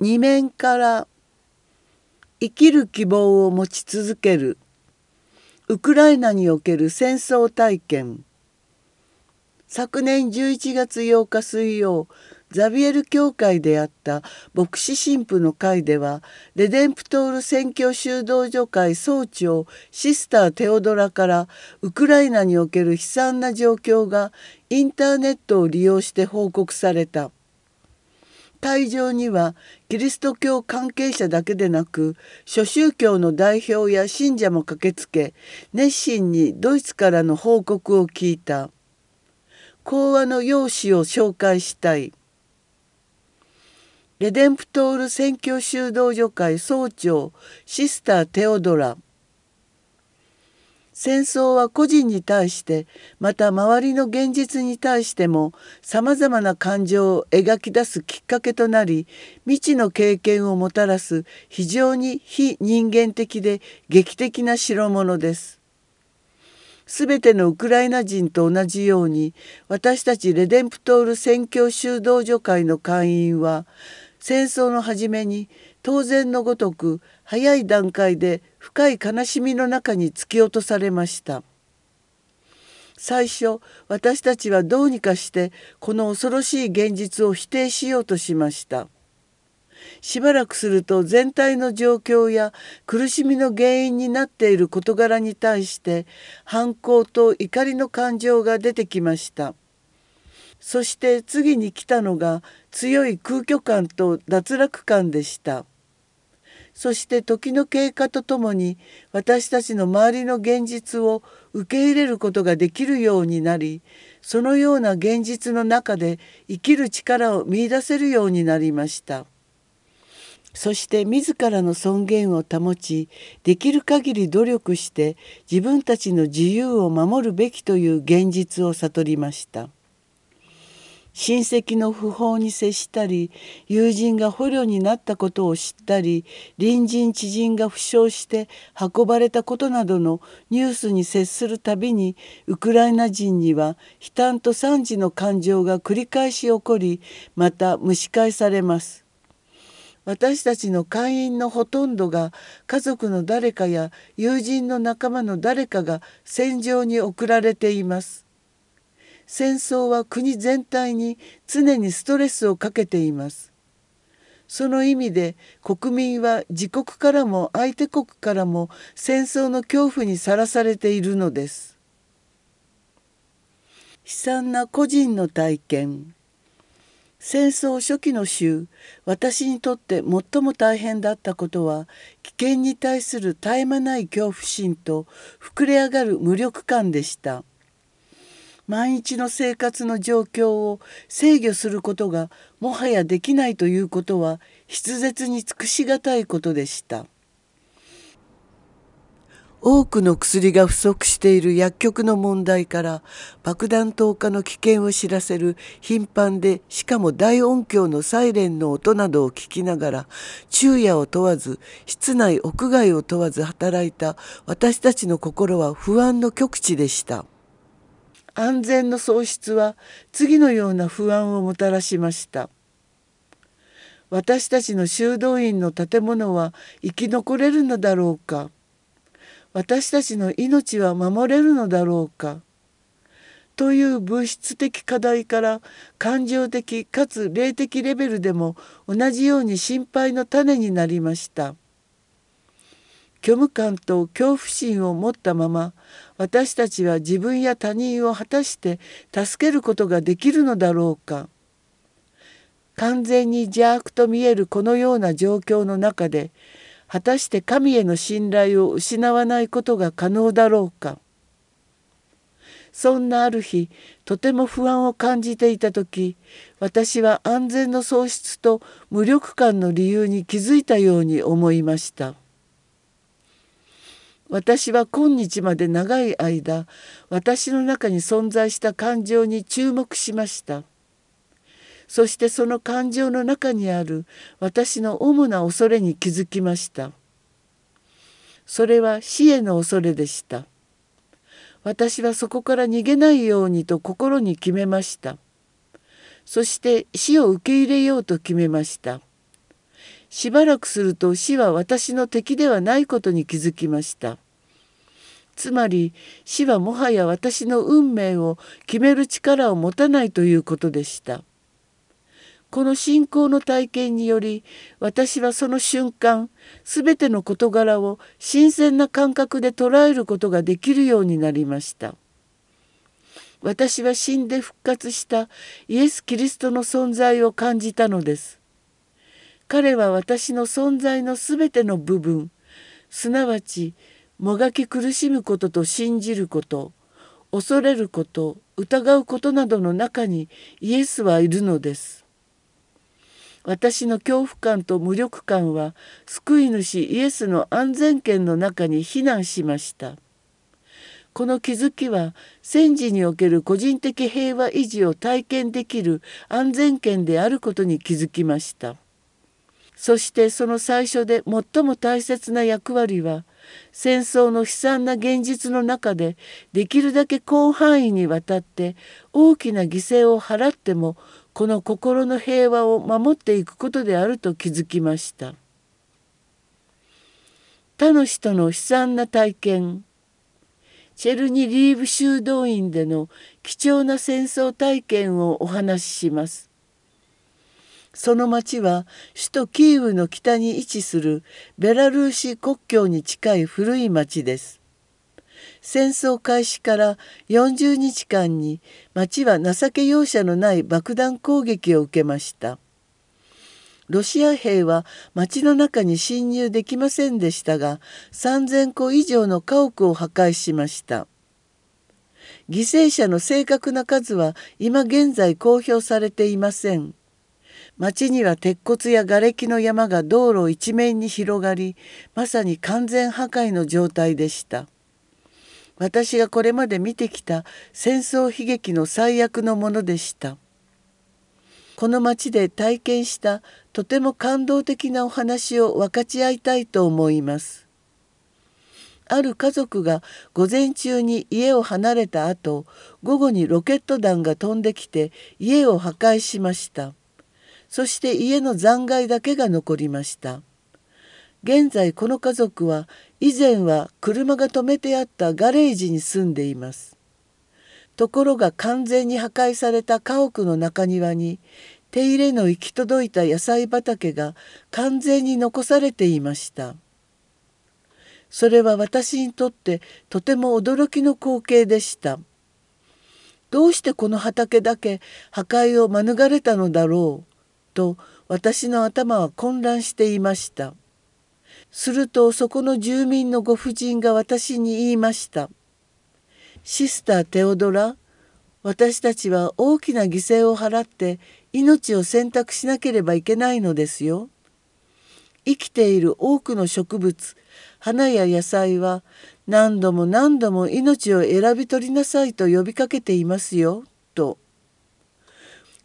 二面から生きる希望を持ち続けるウクライナにおける戦争体験昨年11月8日水曜ザビエル教会であった牧師神父の会ではレデンプトール宣教修道女会総長シスター・テオドラからウクライナにおける悲惨な状況がインターネットを利用して報告された。会場にはキリスト教関係者だけでなく諸宗教の代表や信者も駆けつけ熱心にドイツからの報告を聞いた。講話の用紙を紹介したい。レデンプトール宣教修道女会総長シスター・テオドラ。戦争は個人に対してまた周りの現実に対してもさまざまな感情を描き出すきっかけとなり未知の経験をもたらす非常に非人間的で劇的な代物です。すべてのウクライナ人と同じように私たちレデンプトール宣教修道女会の会員は戦争の初めに当然のごとく早い段階で深い悲しみの中に突き落とされました。最初私たちはどうにかしてこの恐ろしい現実を否定しようとしました。しばらくすると全体の状況や苦しみの原因になっている事柄に対して反抗と怒りの感情が出てきました。そして次に来たのが強い空虚感と脱落感でした。そして時の経過とともに私たちの周りの現実を受け入れることができるようになりそのような現実の中で生きる力を見いだせるようになりました。そして自らの尊厳を保ちできる限り努力して自分たちの自由を守るべきという現実を悟りました。親戚の訃報に接したり友人が捕虜になったことを知ったり隣人知人が負傷して運ばれたことなどのニュースに接するたびにウクライナ人には悲嘆と惨事の感情が繰り返し起こりまた蒸し返されます。私たちの会員のほとんどが家族の誰かや友人の仲間の誰かが戦場に送られています。戦争は国全体に常にストレスをかけています。その意味で国民は自国からも相手国からも戦争の恐怖にさらされているのです。悲惨な個人の体験戦争初期の週私にとって最も大変だったことは危険に対する絶え間ない恐怖心と膨れ上がる無力感でした。毎日の生活の状況を制御することがもはやできないということは筆舌に尽くしがたいことでした。多くの薬が不足している薬局の問題から爆弾投下の危険を知らせる頻繁でしかも大音響のサイレンの音などを聞きながら昼夜を問わず室内屋外を問わず働いた私たちの心は不安の極地でした。安全の喪失は次のような不安をもたらしました。私たちの修道院の建物は生き残れるのだろうか。私たちの命は守れるのだろうか。という物質的課題から感情的かつ霊的レベルでも同じように心配の種になりました。虚無感と恐怖心を持ったまま私たちは自分や他人を果たして助けることができるのだろうか完全に邪悪と見えるこのような状況の中で果たして神への信頼を失わないことが可能だろうかそんなある日とても不安を感じていた時私は安全の喪失と無力感の理由に気づいたように思いました。私は今日まで長い間私の中に存在した感情に注目しました。そしてその感情の中にある私の主な恐れに気づきました。それは死への恐れでした。私はそこから逃げないようにと心に決めました。そして死を受け入れようと決めました。しばらくすると死は私の敵ではないことに気づきました。つまり死はもはや私の運命を決める力を持たないということでした。この信仰の体験により私はその瞬間全ての事柄を新鮮な感覚で捉えることができるようになりました。私は死んで復活したイエス・キリストの存在を感じたのです。彼は私の存在のすべての部分すなわちもがき苦しむことと信じること恐れること疑うことなどの中にイエスはいるのです。私の恐怖感と無力感は救い主イエスの安全圏の中に避難しました。この気づきは戦時における個人的平和維持を体験できる安全圏であることに気づきました。そしてその最初で最も大切な役割は戦争の悲惨な現実の中でできるだけ広範囲にわたって大きな犠牲を払ってもこの心の平和を守っていくことであると気づきました。他の人の悲惨な体験チェルニリーブ修道院での貴重な戦争体験をお話しします。その町は首都キーウの北に位置するベラルーシ国境に近い古い町です。戦争開始から40日間に町は情け容赦のない爆弾攻撃を受けました。ロシア兵は町の中に侵入できませんでしたが3,000戸以上の家屋を破壊しました。犠牲者の正確な数は今現在公表されていません。町には鉄骨や瓦礫の山が道路一面に広がりまさに完全破壊の状態でした。私がこれまで見てきた戦争悲劇の最悪のものでした。この町で体験したとても感動的なお話を分かち合いたいと思います。ある家族が午前中に家を離れた後午後にロケット弾が飛んできて家を破壊しました。そして家の残骸だけが残りました。現在この家族は以前は車が止めてあったガレージに住んでいます。ところが完全に破壊された家屋の中庭に手入れの行き届いた野菜畑が完全に残されていました。それは私にとってとても驚きの光景でした。どうしてこの畑だけ破壊を免れたのだろう。と私の頭は混乱していました。するとそこの住民のご婦人が私に言いました「シスター・テオドラ私たちは大きな犠牲を払って命を選択しなければいけないのですよ」生きている多くの植物花や野菜は何度も何度も命を選び取りなさいと呼びかけていますよと。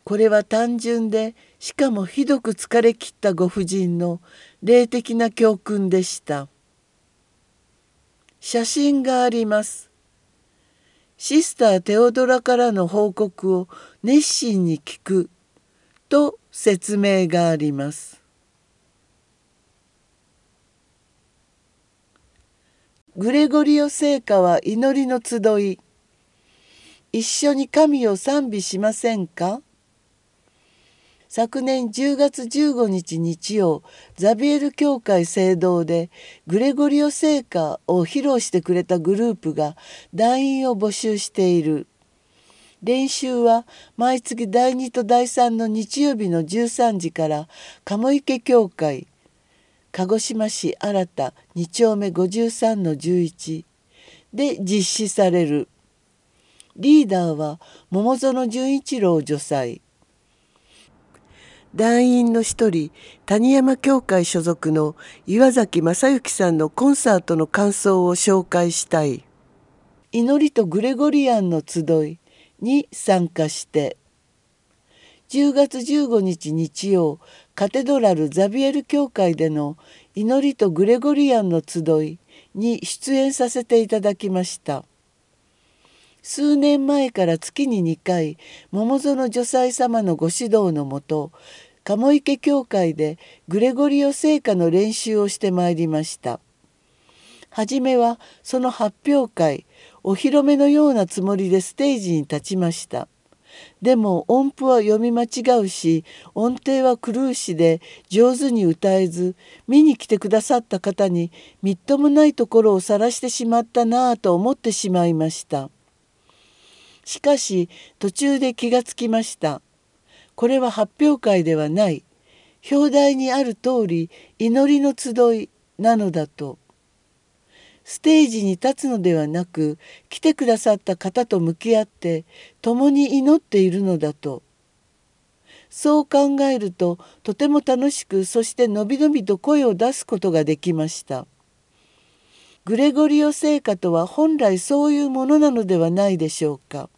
これは単純でしかもひどく疲れ切ったご婦人の霊的な教訓でした。写真があります。シスターテオドラからの報告を熱心に聞くと説明があります。グレゴリオ聖歌は祈りの集い。一緒に神を賛美しませんか？昨年10月15日日曜ザビエル教会聖堂でグレゴリオ聖歌を披露してくれたグループが団員を募集している。練習は毎月第2と第3の日曜日の13時から鴨池教会鹿児島市新田2丁目53の11で実施される。リーダーは桃園純一郎女祭。団員の一人谷山教会所属の岩崎正幸さんのコンサートの感想を紹介したい。祈りとグレゴリアンの集いに参加して。10月15日日曜カテドラルザビエル教会での祈りとグレゴリアンの集いに出演させていただきました。数年前から月に2回桃園女祭様のご指導のもと鴨池教会でグレゴリオ聖歌の練習をしてまいりました。はじめはその発表会お披露目のようなつもりでステージに立ちました。でも音符は読み間違うし音程は狂うしで上手に歌えず見に来てくださった方にみっともないところを晒してしまったなぁと思ってしまいました。しかし途中で気がつきました。これは発表会ではない。表題にある通り祈りの集いなのだと。ステージに立つのではなく来てくださった方と向き合って共に祈っているのだとそう考えるととても楽しくそしてのびのびと声を出すことができましたグレゴリオ聖歌とは本来そういうものなのではないでしょうか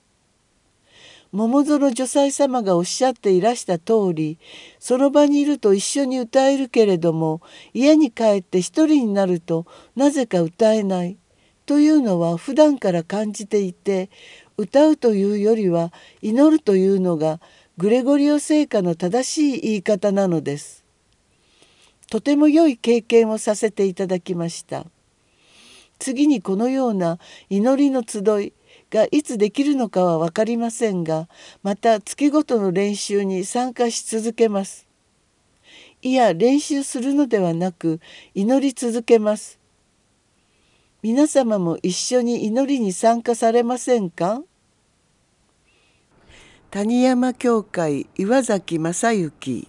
桃園女祭様がおっしゃっていらした通りその場にいると一緒に歌えるけれども家に帰って一人になるとなぜか歌えないというのは普段から感じていて歌うというよりは祈るというのがグレゴリオ聖歌の正しい言い方なのです。とても良い経験をさせていただきました。次にこのような祈りの集いがいつできるのかは分かりませんがまた月ごとの練習に参加し続けます。いや練習するのではなく祈り続けます。皆様も一緒に祈りに参加されませんか？谷山教会岩崎正幸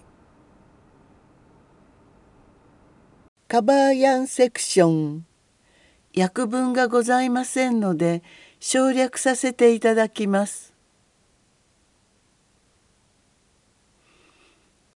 カバーヤンセクション訳文がございませんので省略させていただきます。